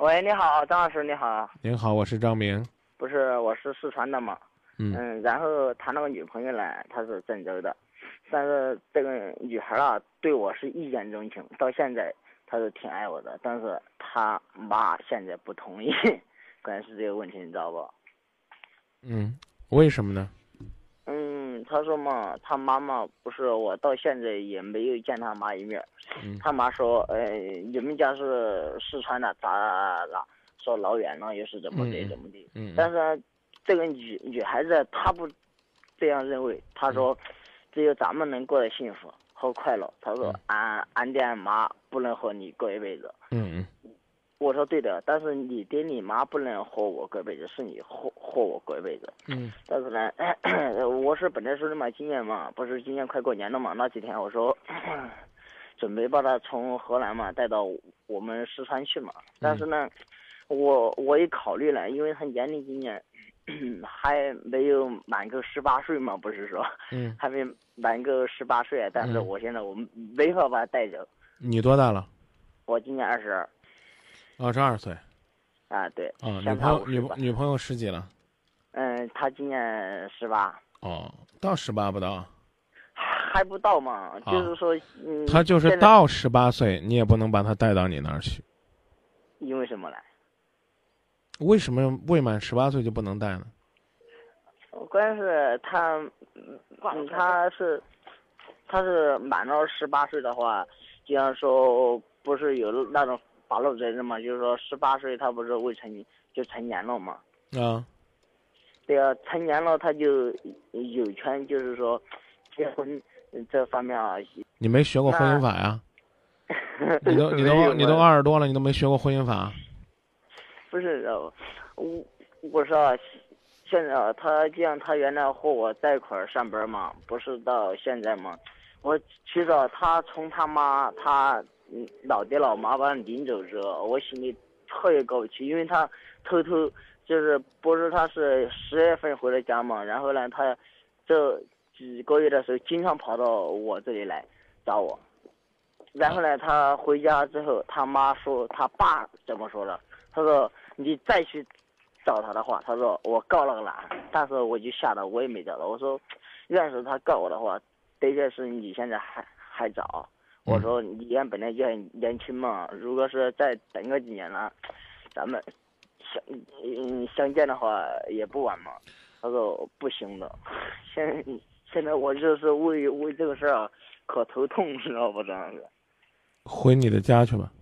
喂，你好，张老师，你好。您好，我是张明。不是，我是四川的嘛。嗯嗯，然后谈了个女朋友呢，她是郑州的，但是这个女孩啊，对我是一见钟情，到现在她是挺爱我的，但是她妈现在不同意，关键是这个问题，你知道不？嗯，为什么呢？嗯，她说嘛，他妈妈不是我到现在也没有见他妈一面，嗯他妈说，呃，你们家是四川的，咋咋咋，说老远了，又是怎么的怎么的。嗯但是呢这个女女孩子她不这样认为，她说只有咱们能过得幸福和快乐。她说俺俺爹俺妈不能和你过一辈子。嗯嗯我说对的，但是你爹你妈不能和我过一辈子，是你和和我过一辈子。嗯但是呢，我是本来说的嘛，今年嘛，不是今年快过年了嘛，那几天我说准备把她从河南嘛带到我们四川去嘛。但是呢，我我也考虑了，因为他年龄今年还没有满够十八岁嘛，不是说嗯，还没满够十八岁，但是嗯我现在我没法把他带走。你多大了？我今年二十二二十二岁啊，对，啊。女朋友女。女朋友十几了？嗯，他今年十八。哦，到十八不到。还不到嘛，啊就是说，嗯，他就是到十八岁，你也不能把他带到你那儿去。因为什么呢？为什么未满十八岁就不能带呢？关键是他，嗯，他是，他是满了十八岁的话，就像说不是有那种法律责任嘛，就是说十八岁他不是未成年就成年了嘛，啊，对啊，成年了他就有权就是说结婚这方面啊，你没学过婚姻法呀？你都 你都你都二十多了，你都没学过婚姻法？不是呃，我我说啊，现在啊，他既然他原来和我在一块儿上班嘛，不是到现在嘛，我其实啊，他从他妈他嗯老爹老妈把他领走之后，我心里特别过不去，因为他偷偷就是不是他是十月份回的家嘛，然后呢，他这几个月的时候经常跑到我这里来找我，然后呢，他回家之后，他妈说他爸怎么说的？他说你再去找他的话，他说我告那个男，但是我就吓得我也没找到。我说，要是他告我的话，的确是你现在还还早。嗯我说你也本来就很年轻嘛，如果是再等个几年了，咱们相嗯相见的话也不晚嘛。他说不行的，现现在我就是为为这个事儿啊可头痛，知道不？这样子，回你的家去吧，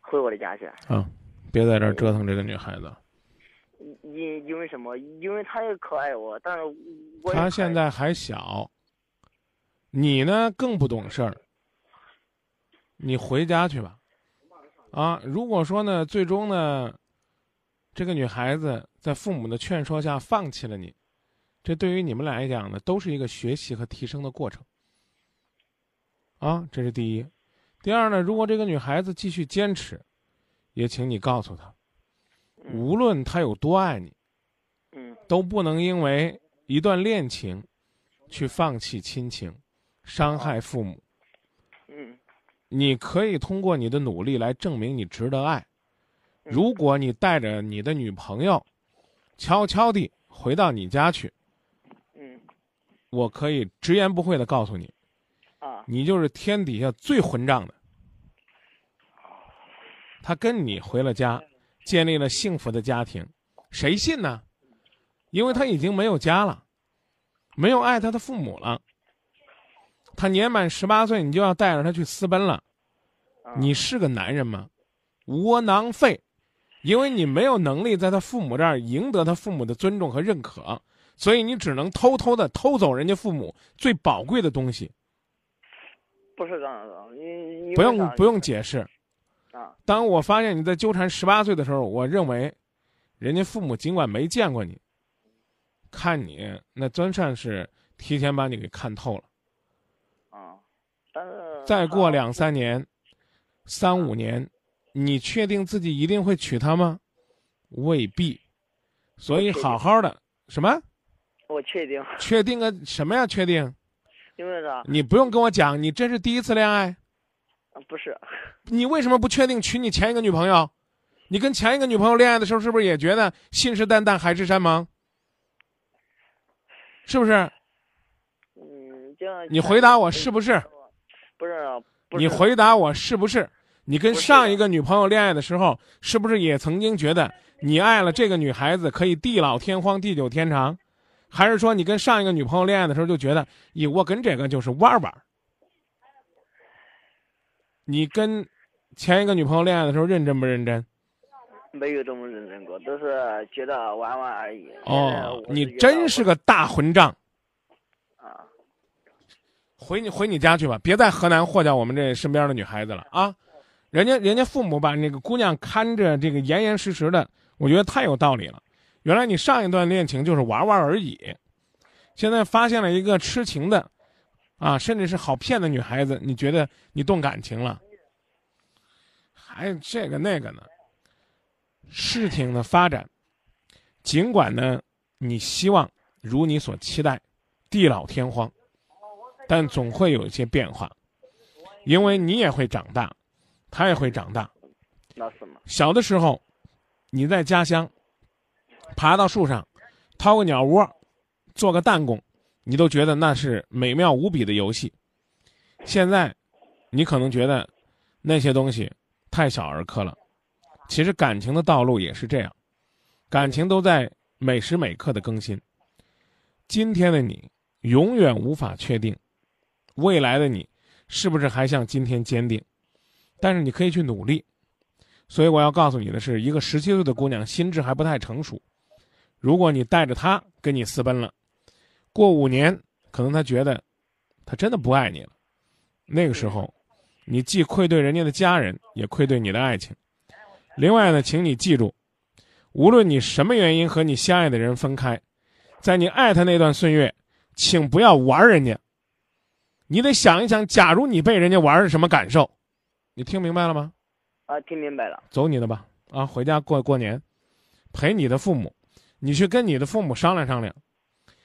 回我的家去。啊，别在这儿折腾这个女孩子。因因为什么？因为她也可爱我，但是我她现在还小，你呢更不懂事儿。你回家去吧，啊，如果说呢，最终呢，这个女孩子在父母的劝说下放弃了你，这对于你们来讲呢，都是一个学习和提升的过程。啊，这是第一。第二呢，如果这个女孩子继续坚持，也请你告诉她，无论她有多爱你，嗯都不能因为一段恋情，去放弃亲情，伤害父母。嗯你可以通过你的努力来证明你值得爱。嗯如果你带着你的女朋友，悄悄地回到你家去，嗯我可以直言不讳的告诉你，啊你就是天底下最混账的。他跟你回了家，建立了幸福的家庭，谁信呢？因为他已经没有家了，没有爱他的父母了。他年满十八岁，你就要带着他去私奔了，啊你是个男人吗？窝囊废！因为你没有能力在他父母这儿赢得他父母的尊重和认可，所以你只能偷偷的偷走人家父母最宝贵的东西。不是这样的，你你不用不用解释。啊当我发现你在纠缠十八岁的时候，我认为，人家父母尽管没见过你，看你那真算是提前把你给看透了。啊，但是再过两三年、三五年，你确定自己一定会娶她吗？未必。所以好好的什么？我确定，确定个什么呀？确定？因为啥？你不用跟我讲，你这是第一次恋爱，啊不是，你为什么不确定娶你前一个女朋友？你跟前一个女朋友恋爱的时候，是不是也觉得信誓旦旦、海誓山盟？是不是？嗯，这样。你回答我是不是？不是你回答我是不是？你跟上一个女朋友恋爱的时候，是不是也曾经觉得你爱了这个女孩子可以地老天荒、地久天长？还是说你跟上一个女朋友恋爱的时候就觉得，咦，我跟这个就是玩玩？你跟前一个女朋友恋爱的时候认真不认真？没有这么认真过，都是觉得玩玩而已。哦，你真是个大混账！啊，回你回你家去吧，别在河南祸掉我们这身边的女孩子了啊！人家人家父母把那个姑娘看着这个严严实实的，我觉得太有道理了。原来你上一段恋情就是玩玩而已，现在发现了一个痴情的，啊，甚至是好骗的女孩子，你觉得你动感情了？还有这个那个呢？事情的发展，尽管呢，你希望如你所期待，地老天荒，但总会有一些变化，因为你也会长大，他也会长大。那是吗？小的时候，你在家乡。爬到树上，掏个鸟窝，做个弹弓，你都觉得那是美妙无比的游戏。现在，你可能觉得那些东西太小儿科了。其实感情的道路也是这样，感情都在每时每刻的更新。今天的你永远无法确定，未来的你是不是还像今天坚定？但是你可以去努力。所以我要告诉你的是，一个十七岁的姑娘心智还不太成熟。如果你带着他跟你私奔了，过五年，可能他觉得，他真的不爱你了。那个时候，你既愧对人家的家人，也愧对你的爱情。另外呢，请你记住，无论你什么原因和你相爱的人分开，在你爱他那段岁月，请不要玩人家。你得想一想，假如你被人家玩是什么感受？你听明白了吗？啊，听明白了。走你的吧，啊，回家过过年，陪你的父母。你去跟你的父母商量商量，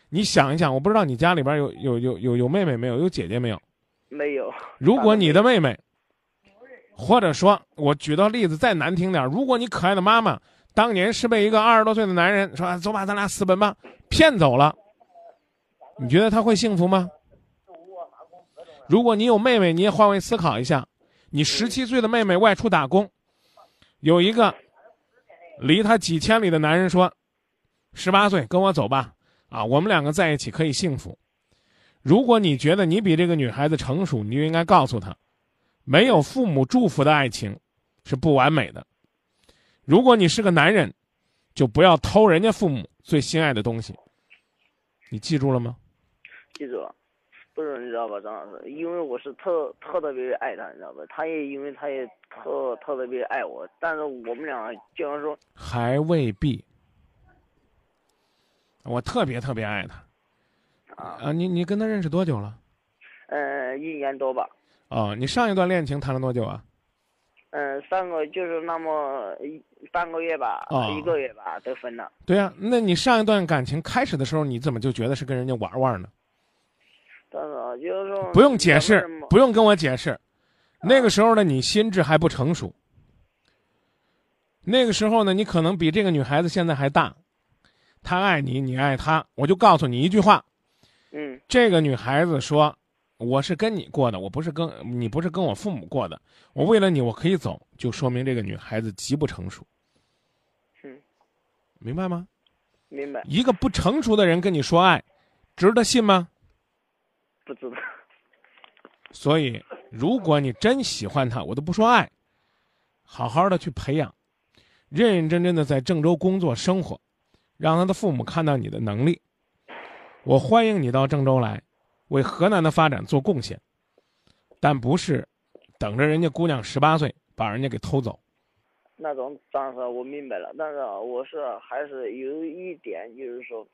你想一想，我不知道你家里边有有有有有妹妹没有，有姐姐没有？没有。如果你的妹妹，或者说我举到例子再难听点，如果你可爱的妈妈当年是被一个二十多岁的男人说走吧，咱俩私奔吧，骗走了，你觉得他会幸福吗？如果你有妹妹，你也换位思考一下，你十七岁的妹妹外出打工，有一个离他几千里的男人说。十八岁，跟我走吧，啊，我们两个在一起可以幸福。如果你觉得你比这个女孩子成熟，你就应该告诉她，没有父母祝福的爱情是不完美的。如果你是个男人，就不要偷人家父母最心爱的东西。你记住了吗？记住了，不是你知道吧，张老师，因为我是特特特别爱他，你知道吧？他也因为他也特特特别爱我，但是我们俩经常说还未必。我特别特别爱他，啊，啊你你跟他认识多久了？嗯，一年多吧。哦，你上一段恋情谈了多久啊？嗯，三个就是那么一半个月吧，一个月吧，都分了。对呀，那你上一段感情开始的时候，你怎么就觉得是跟人家玩玩呢？但是就是说不用解释，不用跟我解释，那个时候的你心智还不成熟。那个时候呢，你可能比这个女孩子现在还大。她爱你，你爱她，我就告诉你一句话，嗯，这个女孩子说，我是跟你过的，我不是跟你不是跟我父母过的，我为了你我可以走，就说明这个女孩子极不成熟，嗯，明白吗？明白。一个不成熟的人跟你说爱，值得信吗？不知道。所以，如果你真喜欢他，我都不说爱，好好的去培养，认认真真的在郑州工作生活。让他的父母看到你的能力，我欢迎你到郑州来，为河南的发展做贡献，但不是等着人家姑娘十八岁把人家给偷走。那种当时我明白了，但是我是还是有一点就是说，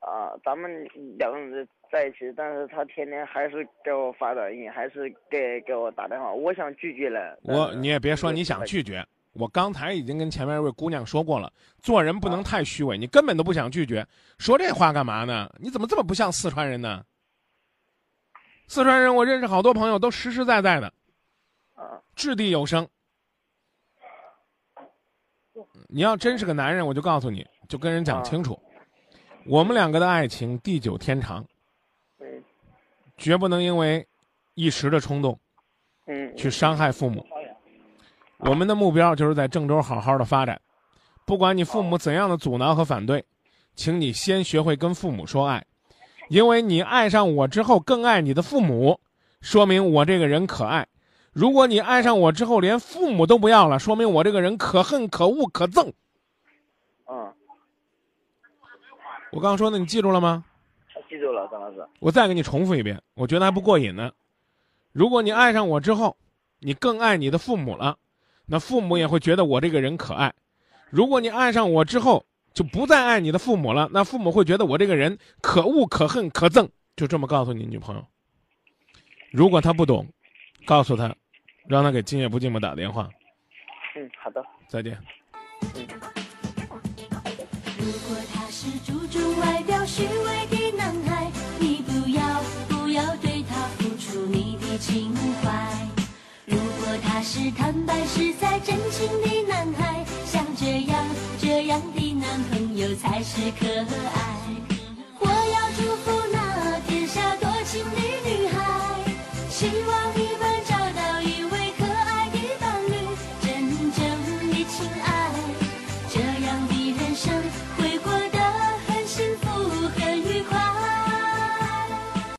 啊，咱们两个人在一起，但是他天天还是给我发短信，还是给给我打电话，我想拒绝了。我你也别说你想拒绝。我刚才已经跟前面一位姑娘说过了，做人不能太虚伪，你根本都不想拒绝，说这话干嘛呢？你怎么这么不像四川人呢？四川人，我认识好多朋友都实实在在的，啊掷地有声。你要真是个男人，我就告诉你，就跟人讲清楚，我们两个的爱情地久天长，嗯绝不能因为一时的冲动嗯去伤害父母。我们的目标就是在郑州好好的发展，不管你父母怎样的阻挠和反对，请你先学会跟父母说爱，因为你爱上我之后更爱你的父母，说明我这个人可爱。如果你爱上我之后连父母都不要了，说明我这个人可恨、可恶、可憎。嗯，我刚刚说的你记住了吗？记住了，张老师。我再给你重复一遍，我觉得还不过瘾呢。如果你爱上我之后，你更爱你的父母了，那父母也会觉得我这个人可爱。如果你爱上我之后就不再爱你的父母了，那父母会觉得我这个人可恶、可恨、可憎。就这么告诉你女朋友。如果她不懂，告诉她，让她给今夜不寂寞打电话。嗯，好的。再见。如果他是注重外表、虚伪的情怀。如果他是坦白实在、真情的男孩，像这样这样的男朋友才是可爱。